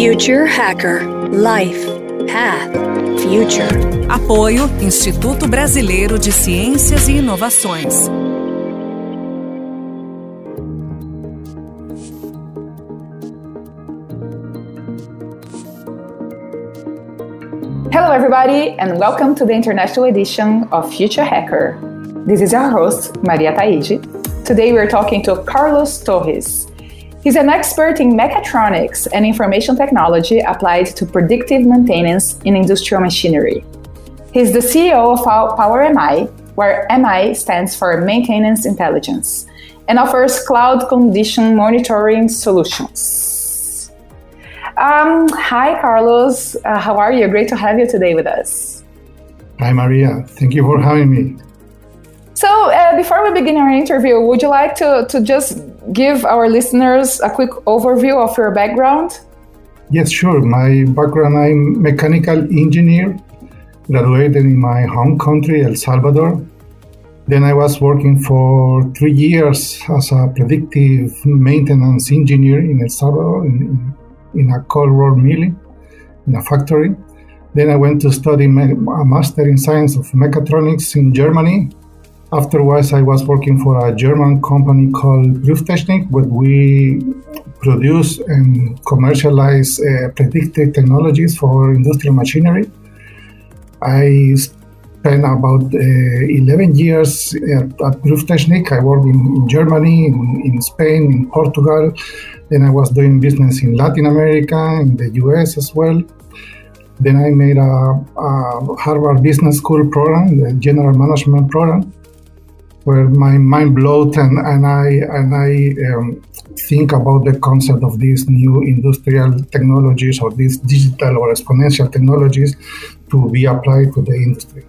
Future Hacker Life Path Future. Apoio Instituto Brasileiro de Ciências e Inovações. Hello, everybody, and welcome to the international edition of Future Hacker. This is our host, Maria Taide. Today, we're talking to Carlos Torres. He's an expert in mechatronics and information technology applied to predictive maintenance in industrial machinery. He's the CEO of Power MI, where MI stands for Maintenance Intelligence, and offers cloud condition monitoring solutions. Um, hi, Carlos. Uh, how are you? Great to have you today with us. Hi, Maria. Thank you for having me. So, uh, before we begin our interview, would you like to, to just give our listeners a quick overview of your background? Yes, sure. My background I'm mechanical engineer, graduated in my home country, El Salvador. Then I was working for three years as a predictive maintenance engineer in El Salvador in, in a cold roll milling in a factory. Then I went to study a master in science of mechatronics in Germany Afterwards, I was working for a German company called Prüftechnik, where we produce and commercialize uh, predictive technologies for industrial machinery. I spent about uh, 11 years at, at Prüftechnik. I worked in, in Germany, in, in, Spain, in Portugal. Then I was doing business in Latin America, in the US as well. Then I made a, a Harvard Business School program, the General Management program where my mind blows and, and I and I um, think about the concept of these new industrial technologies or these digital or exponential technologies to be applied to the industry.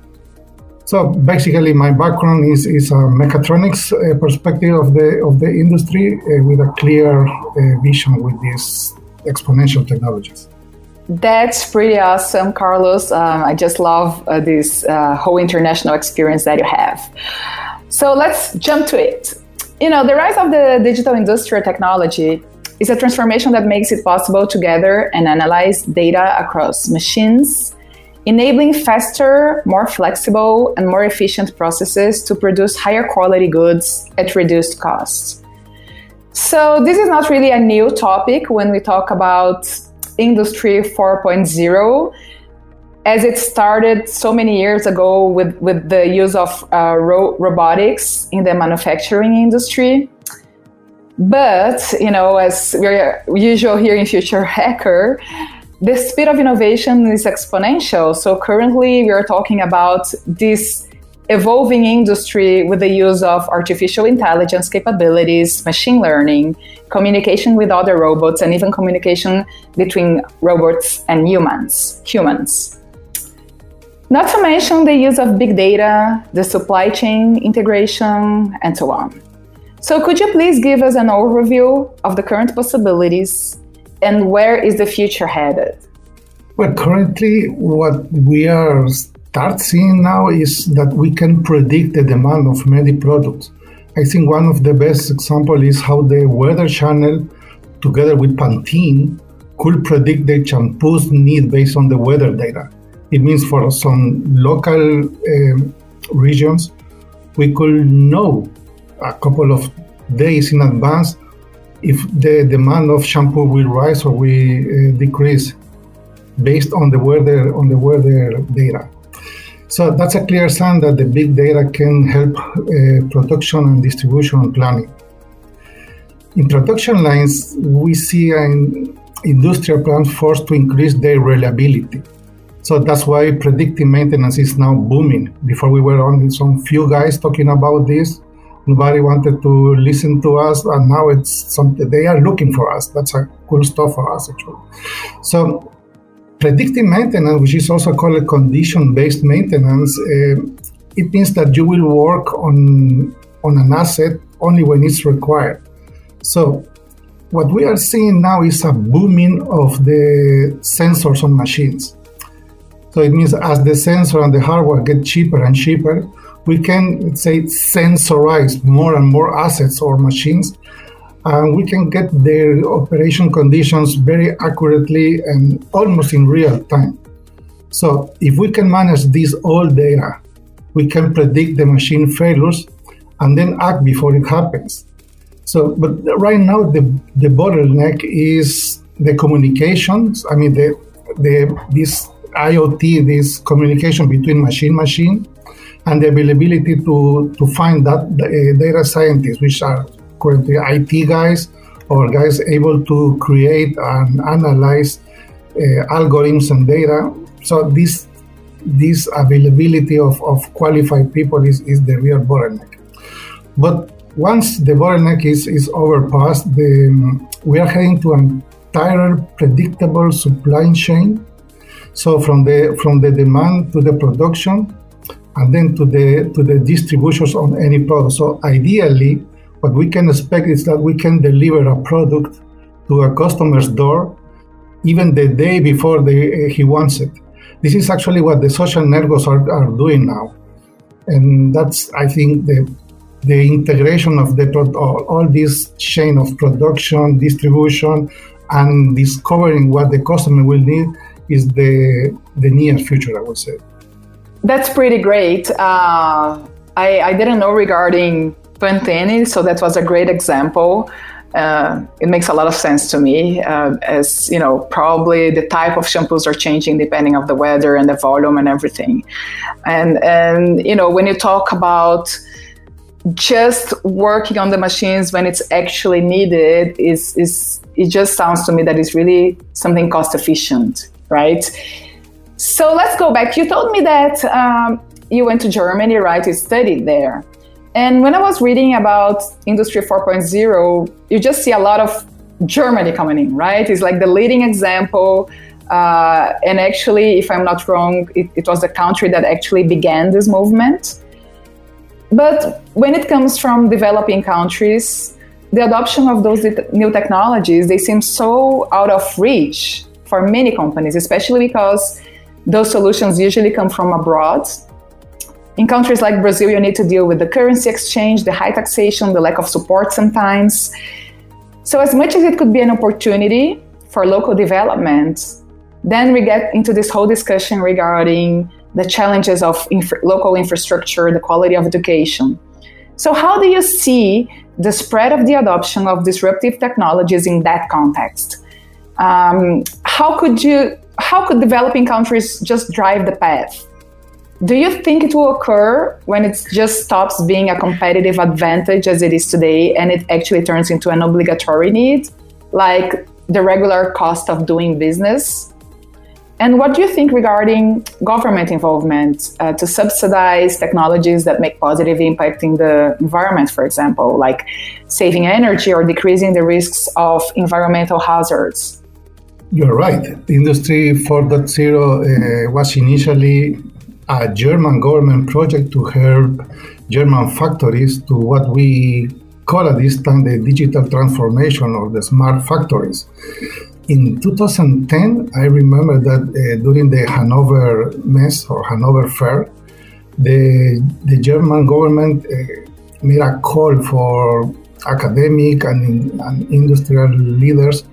So basically, my background is, is a mechatronics uh, perspective of the of the industry uh, with a clear uh, vision with these exponential technologies. That's pretty awesome, Carlos. Um, I just love uh, this uh, whole international experience that you have. So let's jump to it. You know, the rise of the digital industrial technology is a transformation that makes it possible to gather and analyze data across machines, enabling faster, more flexible, and more efficient processes to produce higher quality goods at reduced costs. So, this is not really a new topic when we talk about Industry 4.0 as it started so many years ago with, with the use of uh, ro- robotics in the manufacturing industry. But, you know, as we're usual here in Future Hacker, the speed of innovation is exponential. So currently we are talking about this evolving industry with the use of artificial intelligence capabilities, machine learning, communication with other robots, and even communication between robots and humans. Humans. Not to mention the use of big data, the supply chain integration, and so on. So, could you please give us an overview of the current possibilities and where is the future headed? Well, currently, what we are start seeing now is that we can predict the demand of many products. I think one of the best example is how the Weather Channel, together with Pantene, could predict the shampoos need based on the weather data. It means for some local um, regions, we could know a couple of days in advance if the demand of shampoo will rise or will uh, decrease based on the weather on the weather data. So that's a clear sign that the big data can help uh, production and distribution planning. In production lines, we see an industrial plants forced to increase their reliability. So that's why predictive maintenance is now booming. Before we were only some few guys talking about this. Nobody wanted to listen to us, and now it's something they are looking for us. That's a cool stuff for us, actually. So predictive maintenance, which is also called condition-based maintenance, uh, it means that you will work on on an asset only when it's required. So what we are seeing now is a booming of the sensors on machines. So it means as the sensor and the hardware get cheaper and cheaper, we can, let's say, sensorize more and more assets or machines and we can get their operation conditions very accurately and almost in real time. So if we can manage this all data, we can predict the machine failures and then act before it happens. So, but right now the the bottleneck is the communications. I mean, the the this IoT, this communication between machine machine, and the availability to to find that uh, data scientists, which are currently IT guys or guys able to create and analyze uh, algorithms and data. So this this availability of, of qualified people is, is the real bottleneck. But once the bottleneck is, is overpassed, the, we are heading to an entire predictable supply chain. So from the from the demand to the production, and then to the to the distributions on any product. So ideally, what we can expect is that we can deliver a product to a customer's door even the day before they, eh, he wants it. This is actually what the social networks are, are doing now. And that's, I think, the, the integration of the all, all this chain of production, distribution, and discovering what the customer will need is the, the near future, I would say. That's pretty great. Uh, I, I didn't know regarding Pantene, so that was a great example. Uh, it makes a lot of sense to me uh, as you know probably the type of shampoos are changing depending of the weather and the volume and everything and and you know when you talk about just working on the machines when it's actually needed is is it just sounds to me that it's really something cost efficient right so let's go back you told me that um, you went to germany right you studied there and when I was reading about Industry 4.0, you just see a lot of Germany coming in, right? It's like the leading example. Uh, and actually, if I'm not wrong, it, it, was the country that actually began this movement. But when it comes from developing countries, the adoption of those new technologies, they seem so out of reach for many companies, especially because those solutions usually come from abroad in countries like Brazil, you need to deal with the currency exchange, the high taxation, the lack of support sometimes. So, as much as it could be an opportunity for local development, then we get into this whole discussion regarding the challenges of infra- local infrastructure, the quality of education. So, how do you see the spread of the adoption of disruptive technologies in that context? Um, how could you? How could developing countries just drive the path? Do you think it will occur when it just stops being a competitive advantage as it is today and it actually turns into an obligatory need, like the regular cost of doing business? And what do you think regarding government involvement uh, to subsidize technologies that make positive impact in the environment, for example, like saving energy or decreasing the risks of environmental hazards? You're right. Industry 4.0 uh, was initially a German government project to help German factories to what we call at this time the digital transformation or the smart factories. In 2010, I remember that uh, during the Hanover Messe or Hanover Fair, the, the German government uh, made a call for academic and, and industrial leaders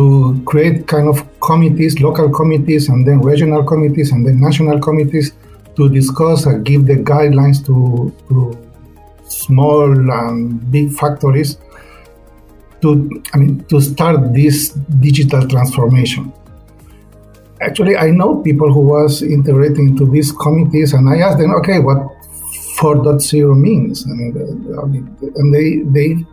to create kind of committees, local committees, and then regional committees, and then national committees to discuss and give the guidelines to, to small and big factories to, I mean, to start this digital transformation. Actually, I know people who was integrating into these committees, and I asked them, okay, what 4.0 means, and, uh, and they they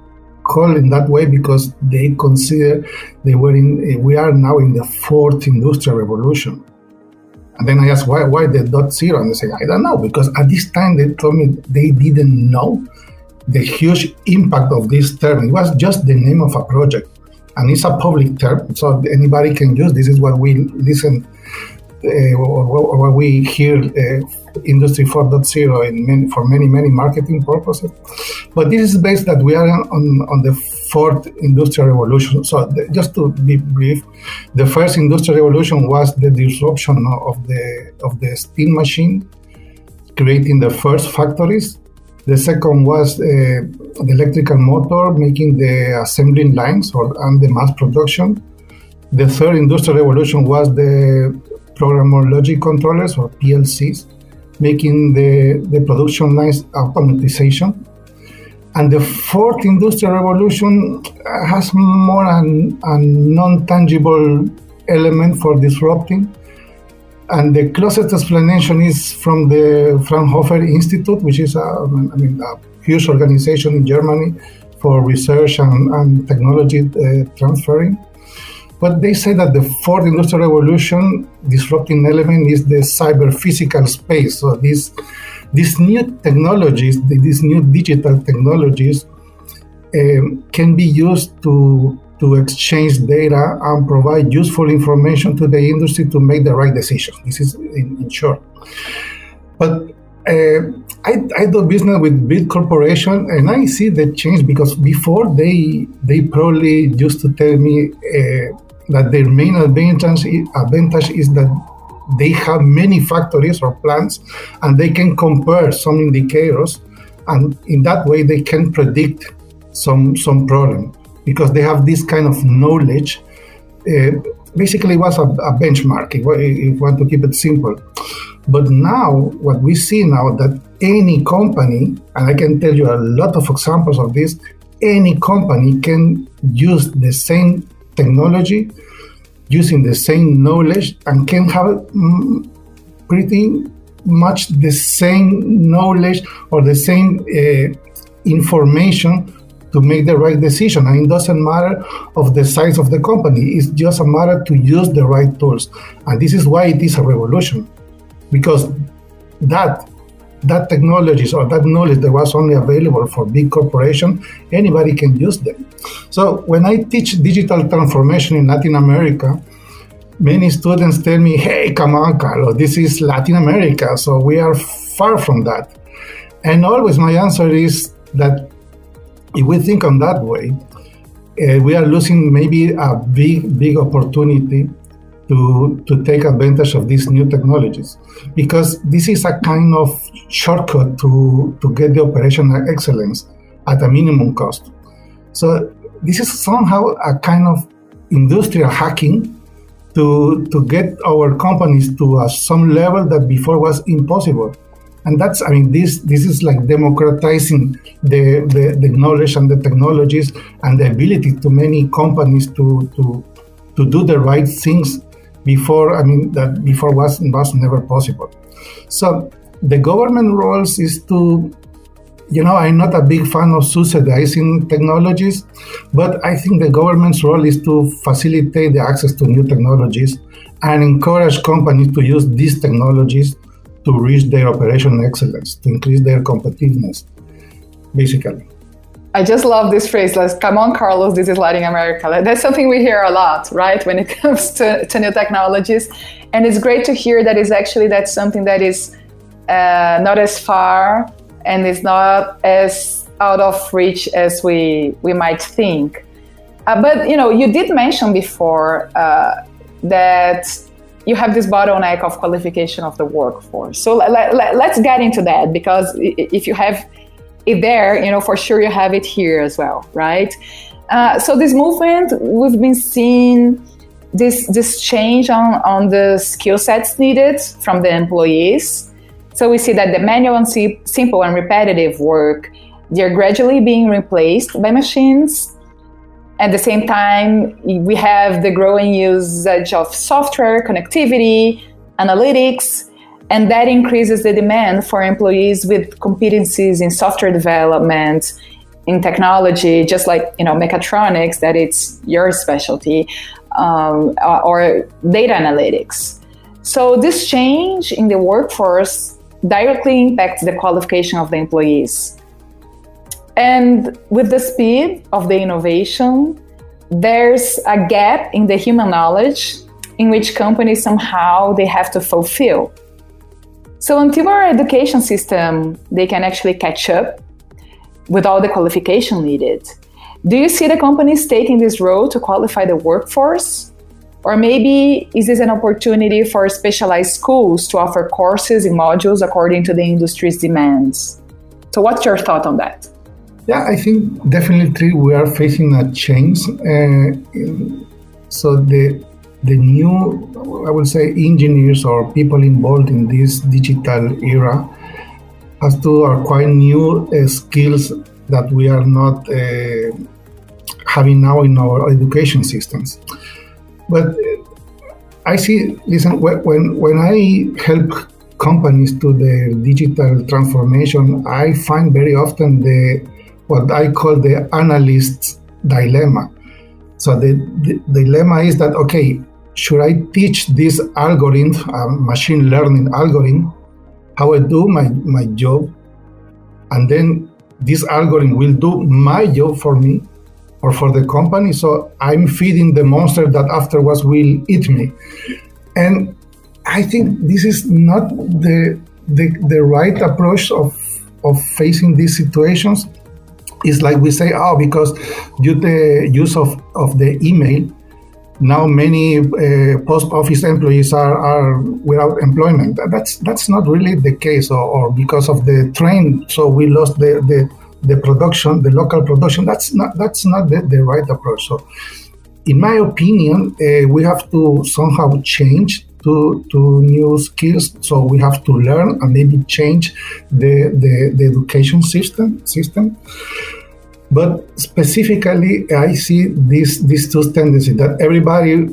called in that way because they consider they were in eh, we are now in the fourth industrial revolution. And then i asked why why the dot zero? And they say i don't know because at this time they told me they didn't know the huge impact of this term. It was just the name of a project and it's a public term so anybody can use. This is what we listen what we hear uh, Industry 4.0 in many, for many, many marketing purposes. But this is based that we are on, on the fourth industrial revolution. So just to be brief, the first industrial revolution was the disruption of the of the steam machine, creating the first factories. The second was uh, the electrical motor, making the assembling lines or and the mass production. The third industrial revolution was the programmable logic controllers or PLCs, making the, the production lines automatization. And the fourth industrial revolution has more an, a non-tangible element for disrupting. And the closest explanation is from the Fraunhofer Institute, which is a, I mean, a huge organization in Germany for research and, and technology uh, transferring. But they say that the fourth industrial revolution disrupting element is the cyber physical space. So these these new technologies, these new digital technologies, um, can be used to to exchange data and provide useful information to the industry to make the right decision. This is in, in short. But uh, I, I, do business with big corporation and I see the change because before they they probably used to tell me uh, that their main advantage, advantage is that they have many factories or plants and they can compare some indicators and in that way they can predict some some problem because they have this kind of knowledge uh, basically it was a, a benchmark. If, if you want to keep it simple. But now what we see now that any company and i can tell you a lot of examples of this any company can use the same technology using the same knowledge and can have mm, pretty much the same knowledge or the same uh, information to make the right decision. And it doesn't matter of the size of the company. It's just a matter to use the right tools. And this is why it is a revolution, because that that technologies or that knowledge that was only available for big corporation, anybody can use them. So when I teach digital transformation in Latin America, many students tell me, hey, come on, Carlos, this is Latin America, so we are far from that. And always my answer is that if we think on that way, uh, we are losing maybe a big, big opportunity to, to take advantage of these new technologies because this is a kind of shortcut to, to get the operational excellence at a minimum cost. So this is somehow a kind of industrial hacking to, to get our companies to a, some level that before was impossible. And that's, I mean, this this is like democratizing the, the, the knowledge and the technologies and the ability to many companies to, to, to do the right things before I mean that before was was never possible. So the government roles is to you know I'm not a big fan of subsidizing technologies, but I think the government's role is to facilitate the access to new technologies and encourage companies to use these technologies to reach their operational excellence, to increase their competitiveness, basically. I just love this phrase, like, come on, Carlos, this is Latin America. That's something we hear a lot, right, when it comes to, to new technologies. And it's great to hear that is actually that's something that is uh, not as far and is not as out of reach as we, we might think. Uh, but, you know, you did mention before uh, that you have this bottleneck of qualification of the workforce. So let, let, let's get into that because if you have it there, you know, for sure you have it here as well, right? Uh, so this movement, we've been seeing this this change on, on the skill sets needed from the employees. So we see that the manual and simple and repetitive work, they're gradually being replaced by machines. At the same time, we have the growing usage of software, connectivity, analytics, and that increases the demand for employees with competencies in software development, in technology, just like you know mechatronics, that it's your specialty, um, or data analytics. So this change in the workforce directly impacts the qualification of the employees. And with the speed of the innovation, there's a gap in the human knowledge in which companies somehow they have to fulfill. So until our education system they can actually catch up with all the qualification needed, do you see the companies taking this role to qualify the workforce? Or maybe is this an opportunity for specialized schools to offer courses and modules according to the industry's demands? So, what's your thought on that? Yeah, I think definitely we are facing a change. Uh, so the the new, I would say, engineers or people involved in this digital era has to acquire new uh, skills that we are not uh, having now in our education systems. But I see, listen, when when I help companies to their digital transformation, I find very often the what I call the analyst's dilemma. So the, the, dilemma is that okay, should I teach this algorithm, uh, machine learning algorithm, how I do my, my job, and then this algorithm will do my job for me or for the company. So I'm feeding the monster that afterwards will eat me. And I think this is not the the, the right approach of of facing these situations it's like we say, oh, because due the use of, of the email, now many uh, post office employees are, are without employment. That's that's not really the case, or, or because of the train, so we lost the, the, the production, the local production. That's not that's not the, the right approach. So, in my opinion, uh, we have to somehow change to, to new skills. So we have to learn and maybe change the, the, the education system system. But specifically, I see this these two tendencies that everybody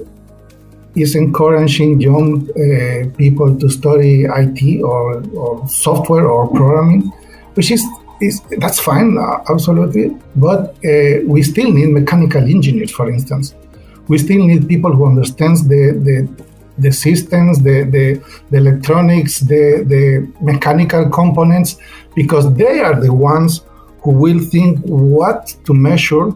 is encouraging young uh, people to study IT or, or software or programming, which is, is that's fine, uh, absolutely. But uh, we still need mechanical engineers, for instance. We still need people who understands the, the the systems, the, the, the electronics, the, the mechanical components, because they are the ones who will think what to measure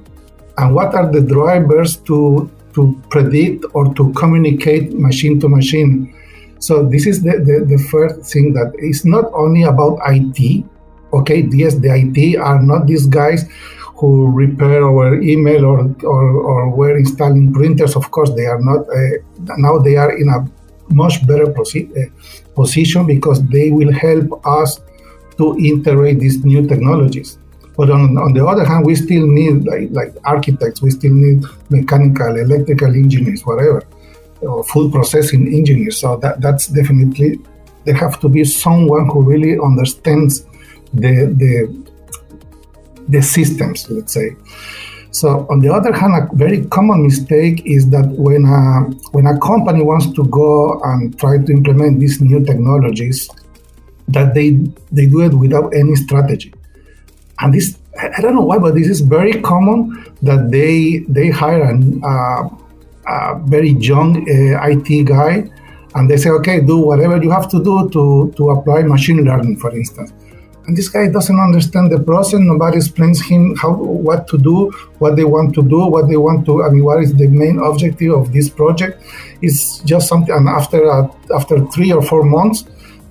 and what are the drivers to to predict or to communicate machine to machine. So this is the, the, the first thing that it's not only about IT. Okay, yes, the IT are not these guys who repair our email or, or, or were installing printers. Of course, they are not. Uh, now they are in a much better posi- uh, position because they will help us to integrate these new technologies. But on, on the other hand, we still need like, like architects, we still need mechanical, electrical engineers, whatever, or food processing engineers. So that, that's definitely, there have to be someone who really understands the, the, the systems, let's say. So on the other hand, a very common mistake is that when a, when a company wants to go and try to implement these new technologies, that they, they do it without any strategy and this I don't know why, but this is very common that they they hire an, uh, a very young uh, IT guy, and they say, okay, do whatever you have to do to to apply machine learning, for instance. And this guy doesn't understand the process. Nobody explains him how what to do, what they want to do, what they want to. I mean, what is the main objective of this project? It's just something. And after uh, after three or four months,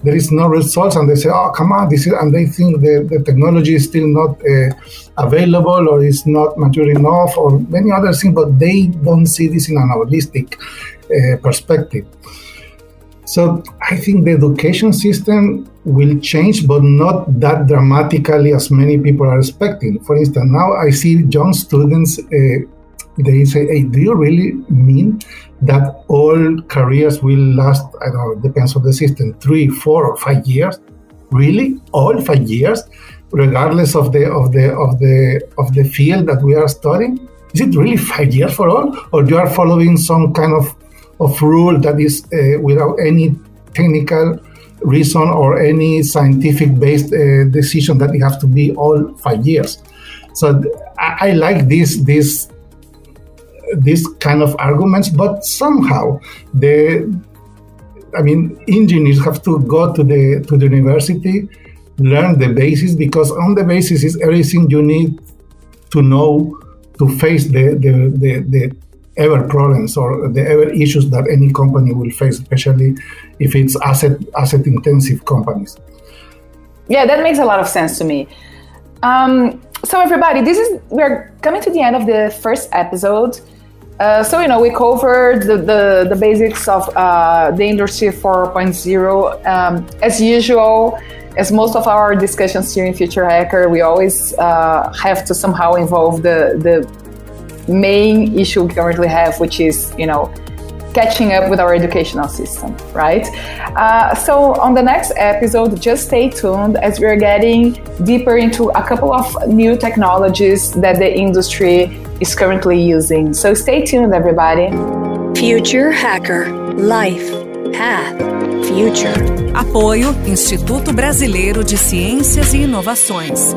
there is no results and they say oh come on this is and they think the, the technology is still not uh, available or is not mature enough or many other things but they don't see this in an holistic uh, perspective. So i think the education system will change but not that dramatically as many people are expecting. For instance now i see young students uh, they say, hey, do you really mean that all careers will last, I don't know, it depends on the system, three, four, or five years? Really? All five years? Regardless of the of the of the of the field that we are studying? Is it really five years for all? Or you are following some kind of, of rule that is uh, without any technical reason or any scientific based uh, decision that it has to be all five years? So I, I like this this these kind of arguments, but somehow the I mean, engineers have to go to the to the university, learn the basis because on the basis is everything you need to know to face the the, the, the ever problems or the ever issues that any company will face, especially if it's asset asset intensive companies. Yeah, that makes a lot of sense to me. Um, so everybody, this is we're coming to the end of the first episode. Uh, so, you know, we covered the, the, the basics of uh, the Industry 4.0. Um, as usual, as most of our discussions here in Future Hacker, we always uh, have to somehow involve the, the main issue we currently have, which is, you know, catching up with our educational system, right? Uh, so, on the next episode, just stay tuned as we're getting deeper into a couple of new technologies that the industry is currently using. So stay tuned, everybody. Future Hacker Life Path Future. Apoio Instituto Brasileiro de Ciências e Inovações.